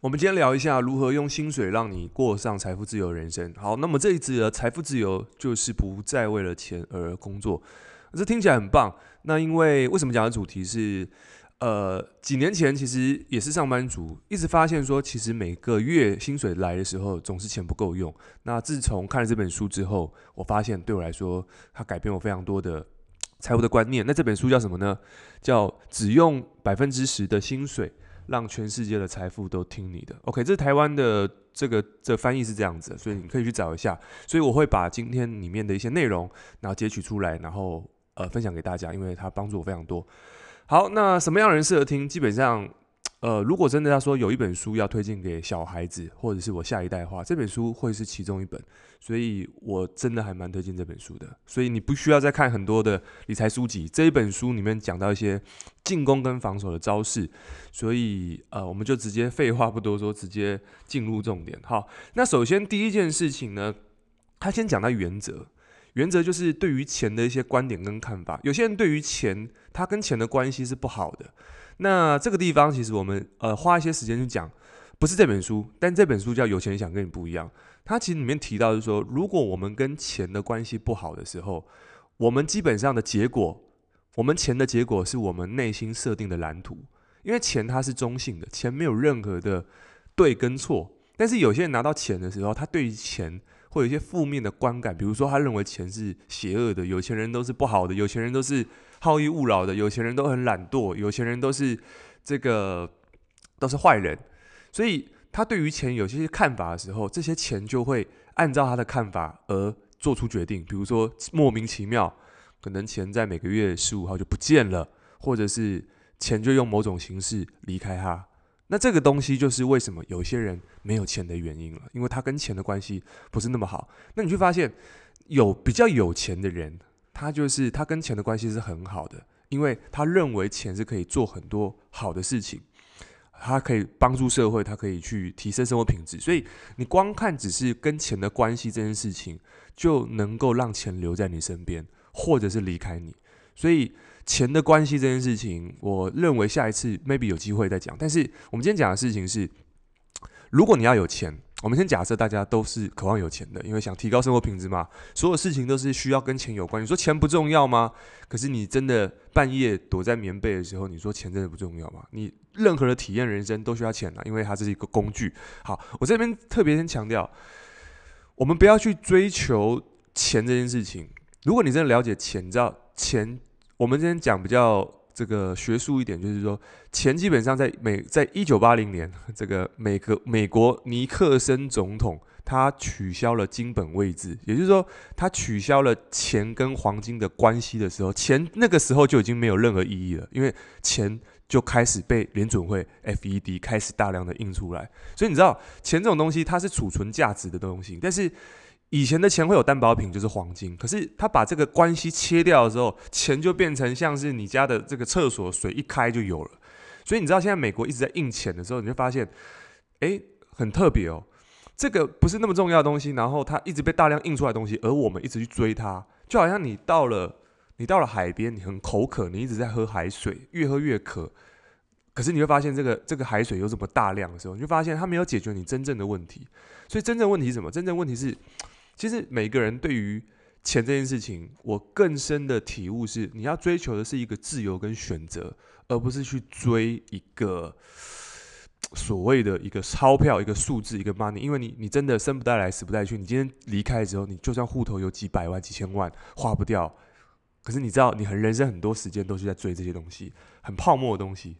我们今天聊一下如何用薪水让你过上财富自由人生。好，那么这一集的财富自由就是不再为了钱而工作，这听起来很棒。那因为为什么讲的主题是，呃，几年前其实也是上班族，一直发现说，其实每个月薪水来的时候，总是钱不够用。那自从看了这本书之后，我发现对我来说，它改变我非常多的财务的观念。那这本书叫什么呢？叫只用百分之十的薪水。让全世界的财富都听你的。OK，这是台湾的这个这、翻译是这样子，所以你可以去找一下。所以我会把今天里面的一些内容，然后截取出来，然后呃分享给大家，因为它帮助我非常多。好，那什么样的人适合听？基本上。呃，如果真的要说有一本书要推荐给小孩子或者是我下一代的话，这本书会是其中一本，所以我真的还蛮推荐这本书的。所以你不需要再看很多的理财书籍，这一本书里面讲到一些进攻跟防守的招式，所以呃，我们就直接废话不多说，直接进入重点。好，那首先第一件事情呢，他先讲到原则，原则就是对于钱的一些观点跟看法。有些人对于钱，他跟钱的关系是不好的。那这个地方其实我们呃花一些时间去讲，不是这本书，但这本书叫《有钱人想跟你不一样》。它其实里面提到就是说，如果我们跟钱的关系不好的时候，我们基本上的结果，我们钱的结果是我们内心设定的蓝图。因为钱它是中性的，钱没有任何的对跟错。但是有些人拿到钱的时候，他对于钱会有一些负面的观感，比如说他认为钱是邪恶的，有钱人都是不好的，有钱人都是。好逸恶劳的有钱人都很懒惰，有钱人都是这个都是坏人，所以他对于钱有些看法的时候，这些钱就会按照他的看法而做出决定。比如说莫名其妙，可能钱在每个月十五号就不见了，或者是钱就用某种形式离开他。那这个东西就是为什么有些人没有钱的原因了，因为他跟钱的关系不是那么好。那你会发现有比较有钱的人。他就是他跟钱的关系是很好的，因为他认为钱是可以做很多好的事情，他可以帮助社会，他可以去提升生活品质。所以你光看只是跟钱的关系这件事情，就能够让钱留在你身边，或者是离开你。所以钱的关系这件事情，我认为下一次 maybe 有机会再讲。但是我们今天讲的事情是，如果你要有钱。我们先假设大家都是渴望有钱的，因为想提高生活品质嘛。所有事情都是需要跟钱有关。你说钱不重要吗？可是你真的半夜躲在棉被的时候，你说钱真的不重要吗？你任何的体验人生都需要钱啊，因为它这是一个工具。好，我这边特别先强调，我们不要去追求钱这件事情。如果你真的了解钱，你知道钱，我们今天讲比较。这个学术一点就是说，钱基本上在美，在一九八零年，这个美国美国尼克森总统他取消了金本位制，也就是说，他取消了钱跟黄金的关系的时候，钱那个时候就已经没有任何意义了，因为钱就开始被联准会 FED 开始大量的印出来，所以你知道，钱这种东西它是储存价值的东西，但是。以前的钱会有担保品，就是黄金。可是他把这个关系切掉的时候，钱就变成像是你家的这个厕所水一开就有了。所以你知道现在美国一直在印钱的时候，你就发现，诶，很特别哦。这个不是那么重要的东西，然后它一直被大量印出来东西，而我们一直去追它，就好像你到了你到了海边，你很口渴，你一直在喝海水，越喝越渴。可是你会发现，这个这个海水又这么大量的时候，你就发现它没有解决你真正的问题。所以真正问题是什么？真正问题是。其实每个人对于钱这件事情，我更深的体悟是，你要追求的是一个自由跟选择，而不是去追一个所谓的一个钞票、一个数字、一个 money。因为你你真的生不带来，死不带去。你今天离开之后，你就算户头有几百万、几千万花不掉，可是你知道，你很人生很多时间都是在追这些东西，很泡沫的东西。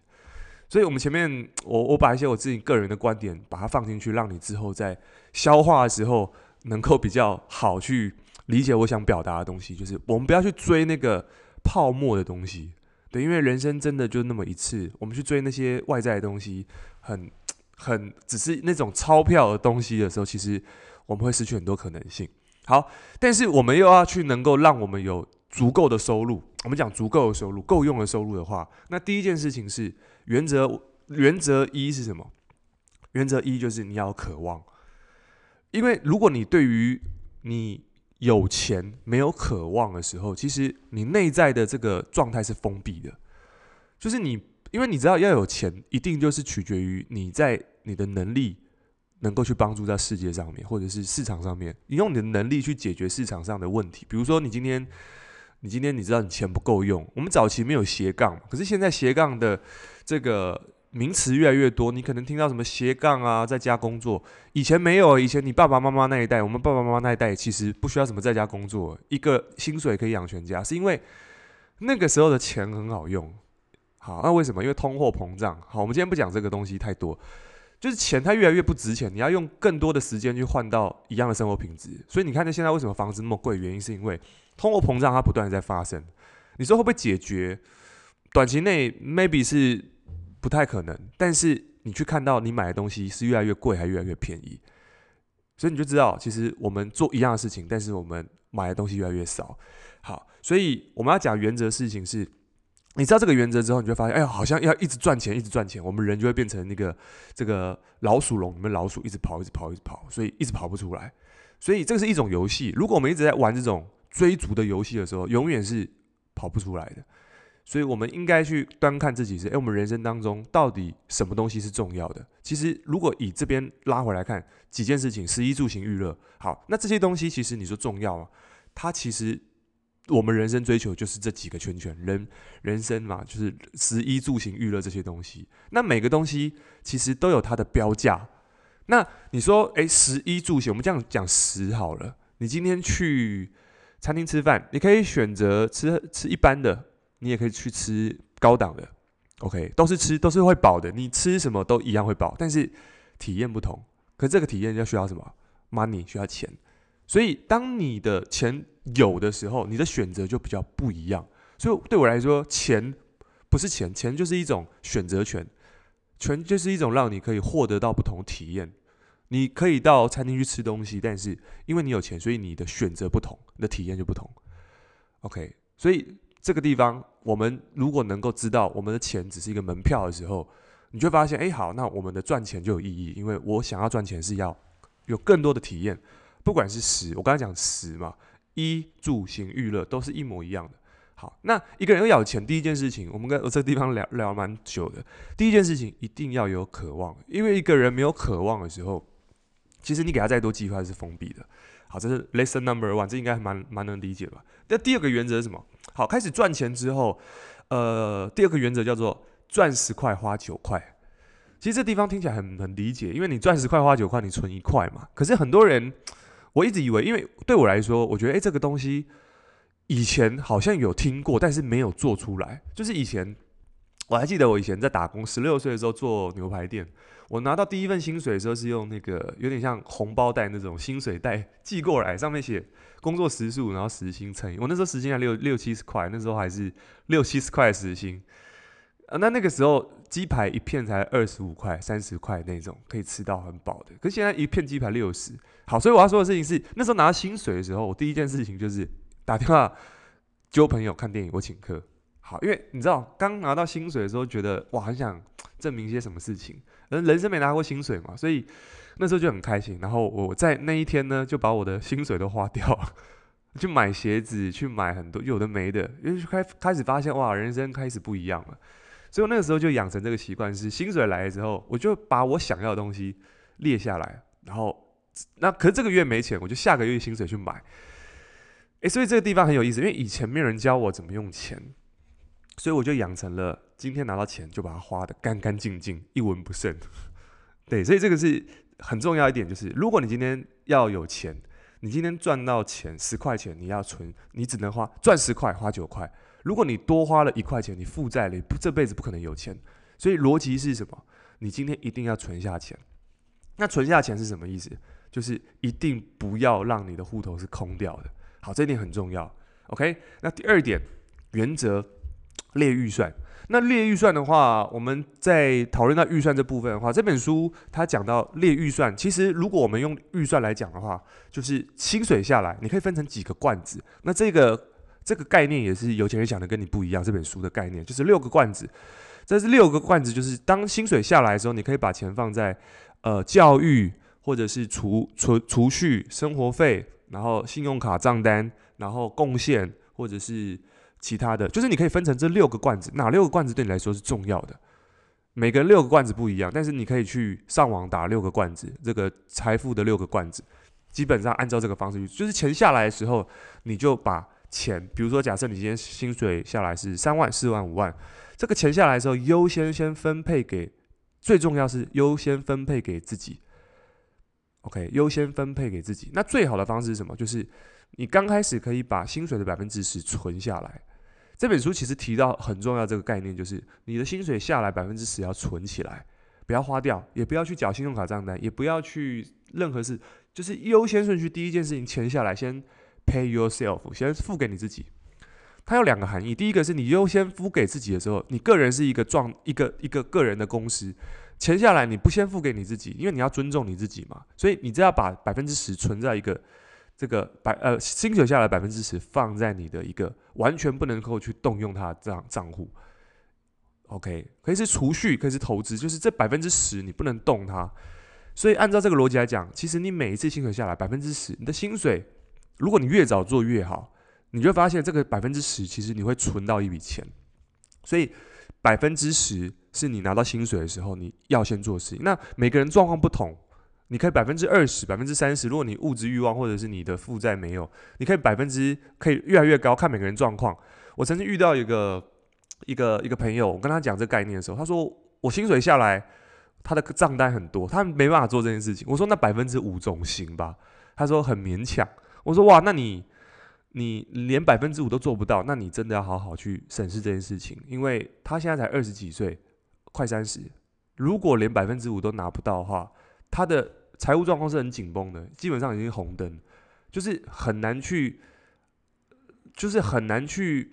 所以，我们前面我我把一些我自己个人的观点把它放进去，让你之后在消化的时候。能够比较好去理解我想表达的东西，就是我们不要去追那个泡沫的东西，对，因为人生真的就那么一次，我们去追那些外在的东西，很很只是那种钞票的东西的时候，其实我们会失去很多可能性。好，但是我们又要去能够让我们有足够的收入，我们讲足够的收入，够用的收入的话，那第一件事情是原则，原则一是什么？原则一就是你要渴望。因为如果你对于你有钱没有渴望的时候，其实你内在的这个状态是封闭的。就是你，因为你知道要有钱，一定就是取决于你在你的能力能够去帮助在世界上面，或者是市场上面，你用你的能力去解决市场上的问题。比如说，你今天，你今天你知道你钱不够用，我们早期没有斜杠，可是现在斜杠的这个。名词越来越多，你可能听到什么斜杠啊，在家工作。以前没有，以前你爸爸妈妈那一代，我们爸爸妈妈那一代其实不需要什么在家工作，一个薪水可以养全家，是因为那个时候的钱很好用。好，那为什么？因为通货膨胀。好，我们今天不讲这个东西太多，就是钱它越来越不值钱，你要用更多的时间去换到一样的生活品质。所以你看，那现在为什么房子那么贵？原因是因为通货膨胀它不断的在发生。你说会不会解决？短期内 maybe 是。不太可能，但是你去看到你买的东西是越来越贵，还越来越便宜，所以你就知道，其实我们做一样的事情，但是我们买的东西越来越少。好，所以我们要讲原则的事情是，你知道这个原则之后，你就发现，哎呀，好像要一直赚钱，一直赚钱，我们人就会变成那个这个老鼠笼里面老鼠，一直跑，一直跑，一直跑，所以一直跑不出来。所以这个是一种游戏，如果我们一直在玩这种追逐的游戏的时候，永远是跑不出来的。所以，我们应该去端看自己是，诶，我们人生当中到底什么东西是重要的？其实，如果以这边拉回来看几件事情，食衣住行娱乐，好，那这些东西其实你说重要吗？它其实我们人生追求就是这几个圈圈，人人生嘛，就是食衣住行娱乐这些东西。那每个东西其实都有它的标价。那你说，诶，食衣住行，我们这样讲食好了。你今天去餐厅吃饭，你可以选择吃吃一般的。你也可以去吃高档的，OK，都是吃，都是会饱的。你吃什么都一样会饱，但是体验不同。可这个体验要需要什么？Money 需要钱。所以当你的钱有的时候，你的选择就比较不一样。所以对我来说，钱不是钱，钱就是一种选择权，权就是一种让你可以获得到不同体验。你可以到餐厅去吃东西，但是因为你有钱，所以你的选择不同，你的体验就不同。OK，所以。这个地方，我们如果能够知道我们的钱只是一个门票的时候，你就发现，哎，好，那我们的赚钱就有意义，因为我想要赚钱是要有更多的体验，不管是食，我刚才讲食嘛，衣住行娱乐都是一模一样的。好，那一个人要有钱，第一件事情，我们跟我这个地方聊聊蛮久的，第一件事情一定要有渴望，因为一个人没有渴望的时候，其实你给他再多计划是封闭的。好，这是 lesson number one，这应该蛮蛮能理解吧？那第二个原则是什么？好，开始赚钱之后，呃，第二个原则叫做赚十块花九块。其实这地方听起来很很理解，因为你赚十块花九块，你存一块嘛。可是很多人，我一直以为，因为对我来说，我觉得诶，这个东西以前好像有听过，但是没有做出来。就是以前我还记得，我以前在打工，十六岁的时候做牛排店。我拿到第一份薪水的时候，是用那个有点像红包袋那种薪水袋寄过来，上面写工作时数，然后时薪乘以。我那时候时薪还六六七十块，那时候还是六七十块时薪。啊，那那个时候鸡排一片才二十五块、三十块那种，可以吃到很饱的。可是现在一片鸡排六十。好，所以我要说的事情是，那时候拿到薪水的时候，我第一件事情就是打电话 揪朋友看电影，我请客。好，因为你知道，刚拿到薪水的时候，觉得哇，很想证明一些什么事情。人人生没拿过薪水嘛，所以那时候就很开心。然后我在那一天呢，就把我的薪水都花掉，去买鞋子，去买很多有的没的，因为开开始发现哇，人生开始不一样了。所以我那个时候就养成这个习惯，是薪水来了之后，我就把我想要的东西列下来，然后那可是这个月没钱，我就下个月薪水去买。诶，所以这个地方很有意思，因为以前没有人教我怎么用钱。所以我就养成了今天拿到钱就把它花得干干净净，一文不剩。对，所以这个是很重要一点，就是如果你今天要有钱，你今天赚到钱十块钱，你要存，你只能花赚十块花九块。如果你多花了一块钱，你负债了，你这辈子不可能有钱。所以逻辑是什么？你今天一定要存下钱。那存下钱是什么意思？就是一定不要让你的户头是空掉的。好，这一点很重要。OK，那第二点原则。列预算，那列预算的话，我们在讨论到预算这部分的话，这本书它讲到列预算，其实如果我们用预算来讲的话，就是薪水下来，你可以分成几个罐子。那这个这个概念也是有钱人讲的跟你不一样。这本书的概念就是六个罐子，这是六个罐子，就是当薪水下来的时候，你可以把钱放在呃教育，或者是储储储蓄、生活费，然后信用卡账单，然后贡献，或者是。其他的就是你可以分成这六个罐子，哪六个罐子对你来说是重要的？每个人六个罐子不一样，但是你可以去上网打六个罐子，这个财富的六个罐子，基本上按照这个方式，就是钱下来的时候，你就把钱，比如说假设你今天薪水下来是三万、四万、五万，这个钱下来的时候，优先先分配给，最重要是优先分配给自己。OK，优先分配给自己。那最好的方式是什么？就是你刚开始可以把薪水的百分之十存下来。这本书其实提到很重要这个概念，就是你的薪水下来百分之十要存起来，不要花掉，也不要去缴信用卡账单，也不要去任何事，就是优先顺序第一件事情钱下来，先 pay yourself，先付给你自己。它有两个含义，第一个是你优先付给自己的时候，你个人是一个状一个一个个人的公司，钱下来你不先付给你自己，因为你要尊重你自己嘛，所以你只要把百分之十存在一个。这个百呃薪水下来百分之十放在你的一个完全不能够去动用它的账账户，OK，可以是储蓄，可以是投资，就是这百分之十你不能动它。所以按照这个逻辑来讲，其实你每一次薪水下来百分之十，你的薪水如果你越早做越好，你就发现这个百分之十其实你会存到一笔钱。所以百分之十是你拿到薪水的时候你要先做事情。那每个人状况不同。你可以百分之二十、百分之三十，如果你物质欲望或者是你的负债没有，你可以百分之可以越来越高，看每个人状况。我曾经遇到一个一个一个朋友，我跟他讲这概念的时候，他说我薪水下来，他的账单很多，他没办法做这件事情。我说那百分之五总行吧？他说很勉强。我说哇，那你你连百分之五都做不到，那你真的要好好去审视这件事情，因为他现在才二十几岁，快三十，如果连百分之五都拿不到的话，他的财务状况是很紧绷的，基本上已经红灯，就是很难去，就是很难去，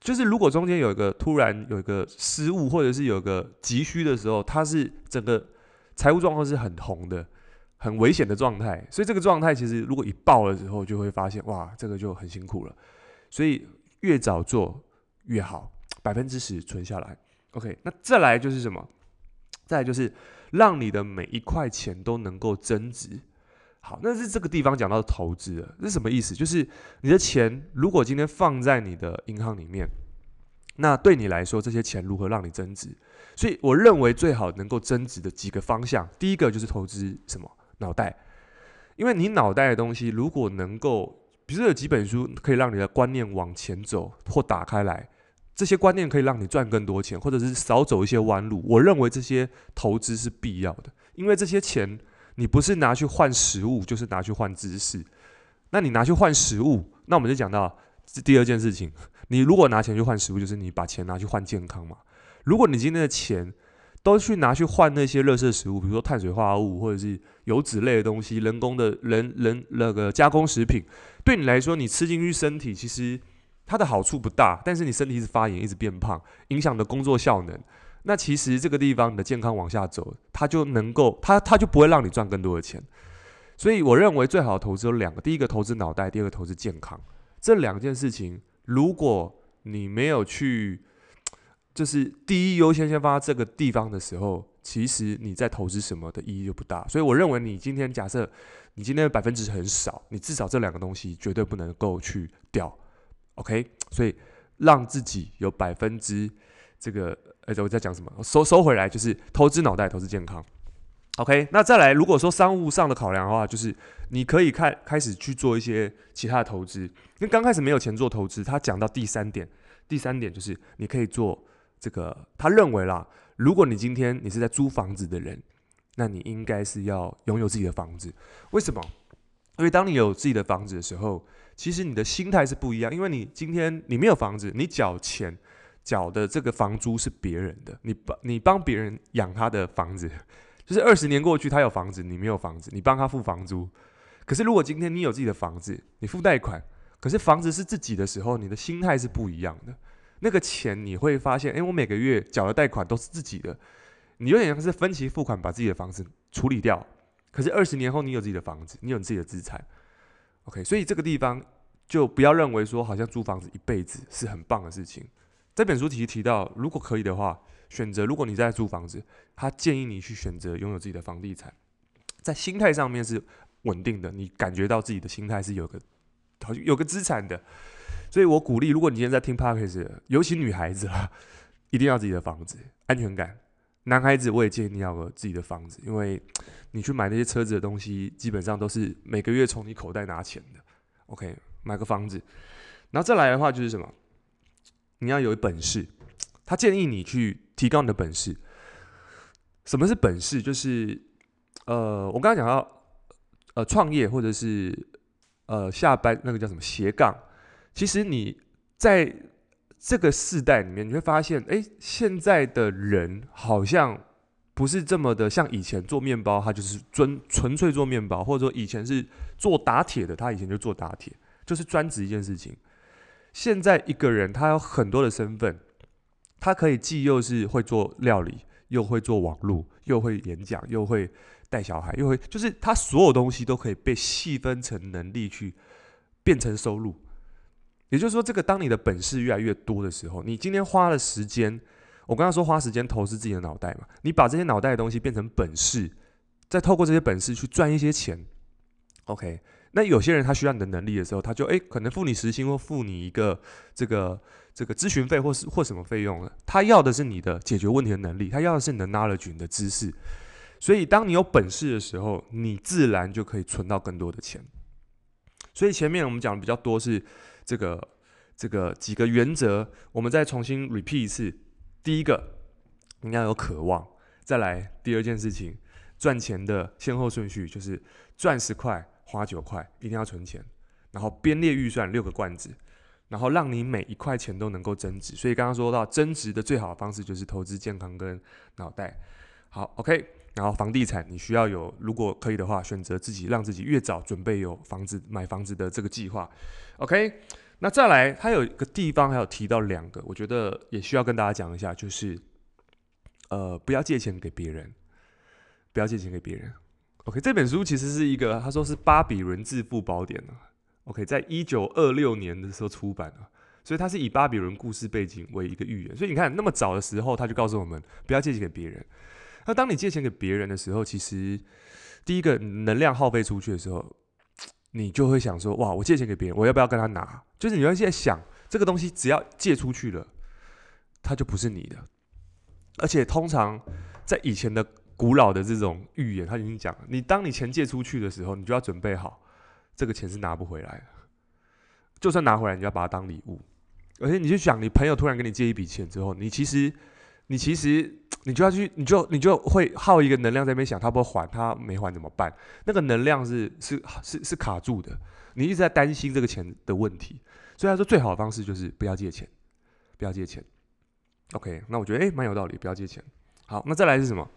就是如果中间有一个突然有一个失误，或者是有个急需的时候，它是整个财务状况是很红的，很危险的状态。所以这个状态其实如果一爆了之后，就会发现哇，这个就很辛苦了。所以越早做越好，百分之十存下来。OK，那再来就是什么？再来就是。让你的每一块钱都能够增值。好，那是这个地方讲到投资了，是什么意思？就是你的钱如果今天放在你的银行里面，那对你来说，这些钱如何让你增值？所以我认为最好能够增值的几个方向，第一个就是投资什么？脑袋，因为你脑袋的东西如果能够，比如说有几本书可以让你的观念往前走或打开来。这些观念可以让你赚更多钱，或者是少走一些弯路。我认为这些投资是必要的，因为这些钱你不是拿去换食物，就是拿去换知识。那你拿去换食物，那我们就讲到这第二件事情。你如果拿钱去换食物，就是你把钱拿去换健康嘛。如果你今天的钱都去拿去换那些垃圾食物，比如说碳水化合物或者是油脂类的东西、人工的人人那个加工食品，对你来说，你吃进去身体其实。它的好处不大，但是你身体一直发炎，一直变胖，影响的工作效能。那其实这个地方你的健康往下走，它就能够，它它就不会让你赚更多的钱。所以我认为最好的投资有两个：第一个投资脑袋，第二个投资健康。这两件事情，如果你没有去，就是第一优先先放在这个地方的时候，其实你在投资什么的意义就不大。所以我认为你今天假设你今天的百分之很少，你至少这两个东西绝对不能够去掉。OK，所以让自己有百分之这个，呃，我在讲什么？收收回来就是投资脑袋，投资健康。OK，那再来，如果说商务上的考量的话，就是你可以开开始去做一些其他的投资。因为刚开始没有钱做投资，他讲到第三点，第三点就是你可以做这个。他认为啦，如果你今天你是在租房子的人，那你应该是要拥有自己的房子。为什么？因为当你有自己的房子的时候，其实你的心态是不一样，因为你今天你没有房子，你缴钱缴的这个房租是别人的，你帮你帮别人养他的房子，就是二十年过去，他有房子，你没有房子，你帮他付房租。可是如果今天你有自己的房子，你付贷款，可是房子是自己的时候，你的心态是不一样的。那个钱你会发现，诶，我每个月缴的贷款都是自己的，你有点像是分期付款把自己的房子处理掉。可是二十年后，你有自己的房子，你有你自己的资产。OK，所以这个地方就不要认为说好像租房子一辈子是很棒的事情。这本书其实提到，如果可以的话，选择如果你在租房子，他建议你去选择拥有自己的房地产，在心态上面是稳定的，你感觉到自己的心态是有个有个资产的。所以我鼓励，如果你今天在听 Podcast，尤其女孩子啊，一定要自己的房子，安全感。男孩子我也建议你要个自己的房子，因为你去买那些车子的东西，基本上都是每个月从你口袋拿钱的。OK，买个房子，然后再来的话就是什么？你要有本事。他建议你去提高你的本事。什么是本事？就是呃，我刚才讲到呃，创业或者是呃，下班那个叫什么斜杠。其实你在这个世代里面，你会发现，哎，现在的人好像不是这么的像以前做面包，他就是纯纯粹做面包，或者说以前是做打铁的，他以前就做打铁，就是专职一件事情。现在一个人他有很多的身份。他可以既又是会做料理，又会做网络，又会演讲，又会带小孩，又会就是他所有东西都可以被细分成能力去变成收入。也就是说，这个当你的本事越来越多的时候，你今天花了时间，我刚刚说花时间投资自己的脑袋嘛，你把这些脑袋的东西变成本事，再透过这些本事去赚一些钱。OK，那有些人他需要你的能力的时候，他就诶可能付你时薪或付你一个这个。这个咨询费或是或什么费用了？他要的是你的解决问题的能力，他要的是你的 knowledge 你的知识。所以，当你有本事的时候，你自然就可以存到更多的钱。所以前面我们讲的比较多是这个这个几个原则，我们再重新 repeat 一次。第一个，你要有渴望；再来，第二件事情，赚钱的先后顺序就是赚十块花九块，一定要存钱，然后编列预算六个罐子。然后让你每一块钱都能够增值，所以刚刚说到增值的最好的方式就是投资健康跟脑袋。好，OK。然后房地产你需要有，如果可以的话，选择自己让自己越早准备有房子买房子的这个计划。OK。那再来，他有一个地方还有提到两个，我觉得也需要跟大家讲一下，就是呃，不要借钱给别人，不要借钱给别人。OK，这本书其实是一个，他说是巴比伦致富宝典啊 OK，在一九二六年的时候出版了，所以它是以巴比伦故事背景为一个寓言。所以你看，那么早的时候，他就告诉我们不要借钱给别人。那当你借钱给别人的时候，其实第一个能量耗费出去的时候，你就会想说：哇，我借钱给别人，我要不要跟他拿？就是你要现在想，这个东西只要借出去了，它就不是你的。而且通常在以前的古老的这种预言，他已经讲了，你当你钱借出去的时候，你就要准备好。这个钱是拿不回来的，就算拿回来，你就要把它当礼物。而且你就想，你朋友突然跟你借一笔钱之后，你其实，你其实，你就要去，你就你就会耗一个能量在那边想，他不会还，他没还怎么办？那个能量是是是是卡住的，你一直在担心这个钱的问题。所以他说，最好的方式就是不要借钱，不要借钱。OK，那我觉得诶，蛮有道理，不要借钱。好，那再来是什么？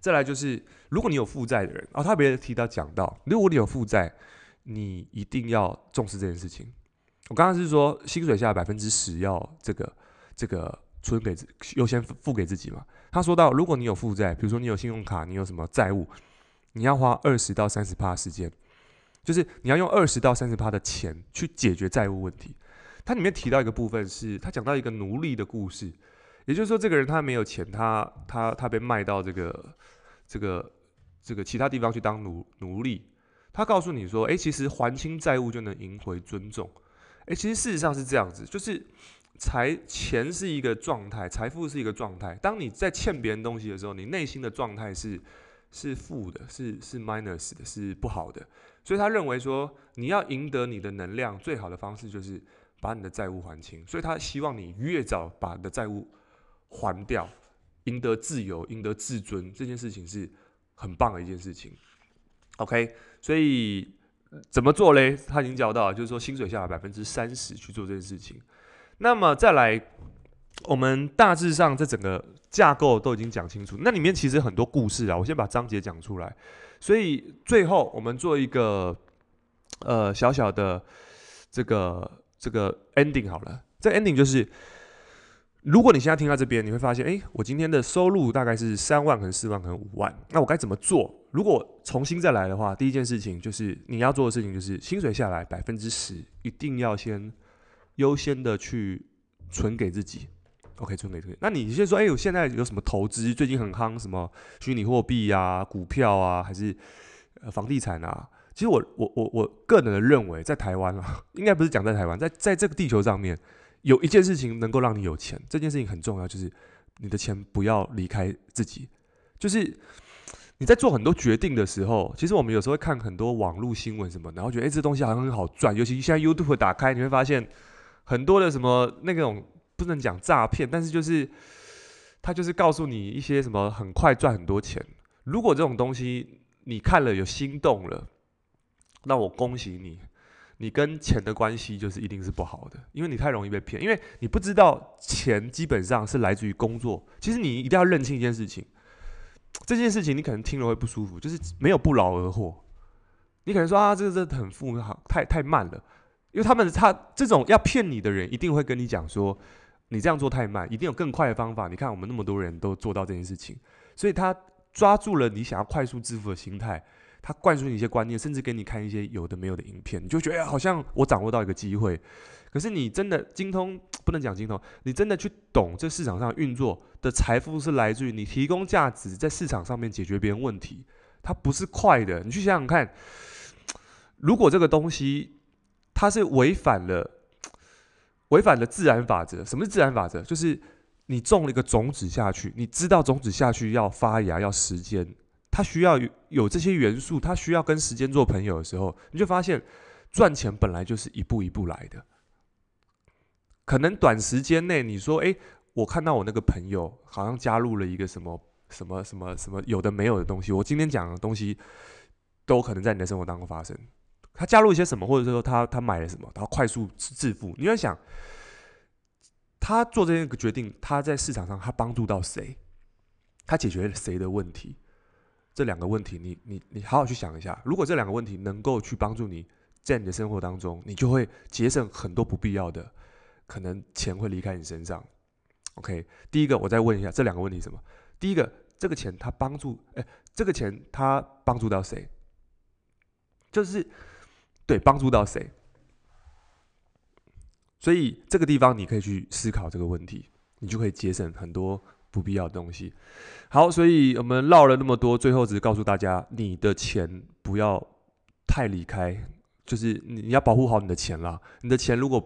再来就是，如果你有负债的人，哦，他别人提到讲到，如果你有负债。你一定要重视这件事情。我刚刚是说，薪水下百分之十要这个这个存给优先付给自己嘛。他说到，如果你有负债，比如说你有信用卡，你有什么债务，你要花二十到三十趴时间，就是你要用二十到三十趴的钱去解决债务问题。它里面提到一个部分是，他讲到一个奴隶的故事，也就是说，这个人他没有钱，他他他被卖到这个这个这个其他地方去当奴奴隶。他告诉你说：“诶，其实还清债务就能赢回尊重。诶，其实事实上是这样子，就是财钱是一个状态，财富是一个状态。当你在欠别人东西的时候，你内心的状态是是负的，是是 minus 的，是不好的。所以他认为说，你要赢得你的能量，最好的方式就是把你的债务还清。所以他希望你越早把你的债务还掉，赢得自由，赢得自尊，这件事情是很棒的一件事情。OK。”所以怎么做嘞？他已经教到，就是说薪水下百分之三十去做这件事情。那么再来，我们大致上这整个架构都已经讲清楚。那里面其实很多故事啊，我先把章节讲出来。所以最后我们做一个呃小小的这个这个 ending 好了。这 ending 就是。如果你现在听到这边，你会发现，诶，我今天的收入大概是三万，可能四万，可能五万，那我该怎么做？如果重新再来的话，第一件事情就是你要做的事情就是薪水下来百分之十，一定要先优先的去存给自己，OK，存给自己。那你先说，诶，我现在有什么投资？最近很夯，什么虚拟货币啊、股票啊，还是呃房地产啊？其实我我我我个人的认为，在台湾啊，应该不是讲在台湾，在在这个地球上面。有一件事情能够让你有钱，这件事情很重要，就是你的钱不要离开自己。就是你在做很多决定的时候，其实我们有时候会看很多网络新闻什么，然后觉得诶，这东西好像很好赚。尤其现在 YouTube 打开，你会发现很多的什么那种不能讲诈骗，但是就是他就是告诉你一些什么很快赚很多钱。如果这种东西你看了有心动了，那我恭喜你。你跟钱的关系就是一定是不好的，因为你太容易被骗，因为你不知道钱基本上是来自于工作。其实你一定要认清一件事情，这件事情你可能听了会不舒服，就是没有不劳而获。你可能说啊，这个真的很复杂，太太慢了，因为他们他这种要骗你的人一定会跟你讲说，你这样做太慢，一定有更快的方法。你看我们那么多人都做到这件事情，所以他抓住了你想要快速致富的心态。他灌输你一些观念，甚至给你看一些有的没有的影片，你就觉得，好像我掌握到一个机会。可是你真的精通，不能讲精通，你真的去懂这市场上运作的财富是来自于你提供价值，在市场上面解决别人问题。它不是快的，你去想想看，如果这个东西它是违反了违反了自然法则，什么是自然法则？就是你种了一个种子下去，你知道种子下去要发芽，要时间。他需要有有这些元素，他需要跟时间做朋友的时候，你就发现赚钱本来就是一步一步来的。可能短时间内你说，哎，我看到我那个朋友好像加入了一个什么什么什么什么有的没有的东西，我今天讲的东西都可能在你的生活当中发生。他加入一些什么，或者说他他买了什么，他快速致富。你要想，他做这个决定，他在市场上他帮助到谁？他解决了谁的问题？这两个问题你，你你好好去想一下。如果这两个问题能够去帮助你在你的生活当中，你就会节省很多不必要的可能钱会离开你身上。OK，第一个我再问一下这两个问题什么？第一个，这个钱他帮助哎，这个钱他帮助到谁？就是对，帮助到谁？所以这个地方你可以去思考这个问题，你就可以节省很多。不必要的东西。好，所以我们唠了那么多，最后只是告诉大家，你的钱不要太离开，就是你要保护好你的钱啦。你的钱如果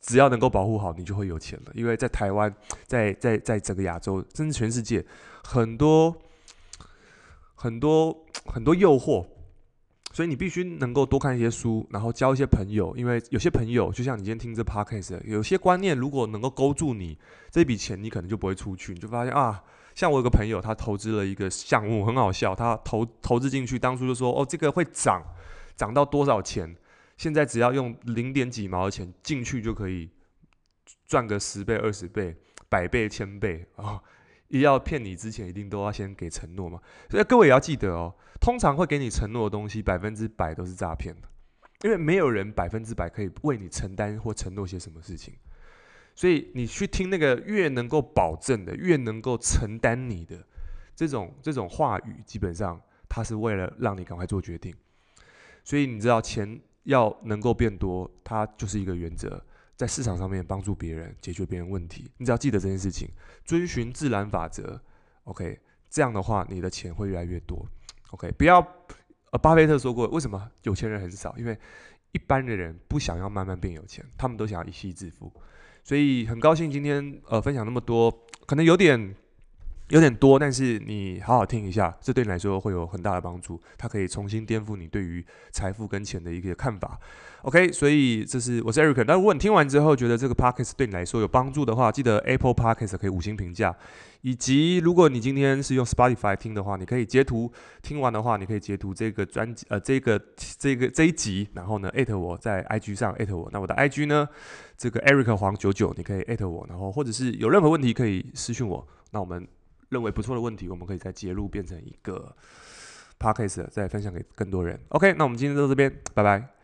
只要能够保护好，你就会有钱了。因为在台湾，在在在整个亚洲，甚至全世界，很多很多很多诱惑。所以你必须能够多看一些书，然后交一些朋友，因为有些朋友就像你今天听这 podcast，有些观念如果能够勾住你，这笔钱你可能就不会出去。你就发现啊，像我有个朋友，他投资了一个项目，很好笑。他投投资进去，当初就说哦，这个会涨，涨到多少钱？现在只要用零点几毛的钱进去就可以赚个十倍、二十倍、百倍、千倍啊！要骗你之前，一定都要先给承诺嘛。所以各位也要记得哦。通常会给你承诺的东西，百分之百都是诈骗的，因为没有人百分之百可以为你承担或承诺些什么事情。所以你去听那个越能够保证的，越能够承担你的这种这种话语，基本上它是为了让你赶快做决定。所以你知道，钱要能够变多，它就是一个原则，在市场上面帮助别人解决别人问题。你只要记得这件事情，遵循自然法则，OK，这样的话，你的钱会越来越多。OK，不要，呃，巴菲特说过，为什么有钱人很少？因为一般的人不想要慢慢变有钱，他们都想要一夕致富。所以很高兴今天呃分享那么多，可能有点。有点多，但是你好好听一下，这对你来说会有很大的帮助。它可以重新颠覆你对于财富跟钱的一个看法。OK，所以这是我是 Eric。那如果你听完之后觉得这个 Podcast 对你来说有帮助的话，记得 Apple Podcast 可以五星评价。以及如果你今天是用 Spotify 听的话，你可以截图，听完的话你可以截图这个专辑呃这个这个这一集，然后呢艾特我在 IG 上艾特我。那我的 IG 呢，这个 Eric 黄九九，你可以艾特我，然后或者是有任何问题可以私讯我。那我们。认为不错的问题，我们可以再揭露变成一个 podcast，再分享给更多人。OK，那我们今天就到这边，拜拜。